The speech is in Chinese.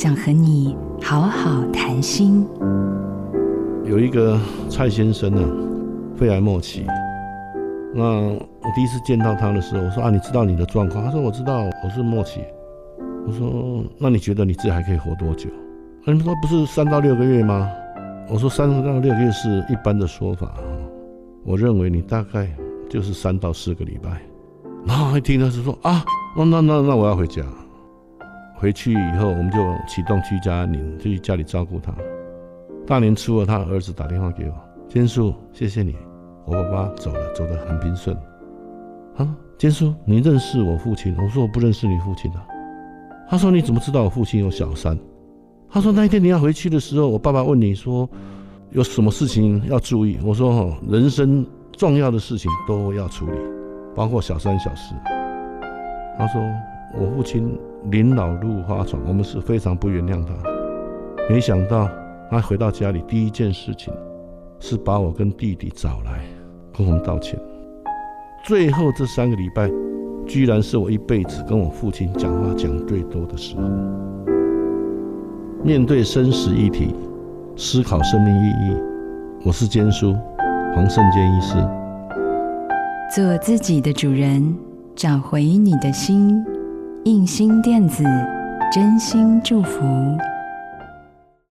想和你好好谈心。有一个蔡先生呢，肺癌末期。那我第一次见到他的时候，我说啊，你知道你的状况？他说我知道，我是末期。我说那你觉得你自己还可以活多久？你们说不是三到六个月吗？我说三到六个月是一般的说法啊，我认为你大概就是三到四个礼拜。然后一听他是说啊，那那那那我要回家。回去以后，我们就启动居家安宁，就去家里照顾他。大年初二，他儿子打电话给我，坚叔，谢谢你，我爸爸走了，走得很平顺。啊，坚叔，你认识我父亲？我说我不认识你父亲的。他说你怎么知道我父亲有小三？他说那一天你要回去的时候，我爸爸问你说有什么事情要注意？我说哈，人生重要的事情都要处理，包括小三小事。他说我父亲。临老入花丛，我们是非常不原谅他。没想到他回到家里，第一件事情是把我跟弟弟找来，跟我们道歉。最后这三个礼拜，居然是我一辈子跟我父亲讲话讲最多的时候。面对生死议题，思考生命意义，我是坚叔黄胜坚医师。做自己的主人，找回你的心。印心电子，真心祝福。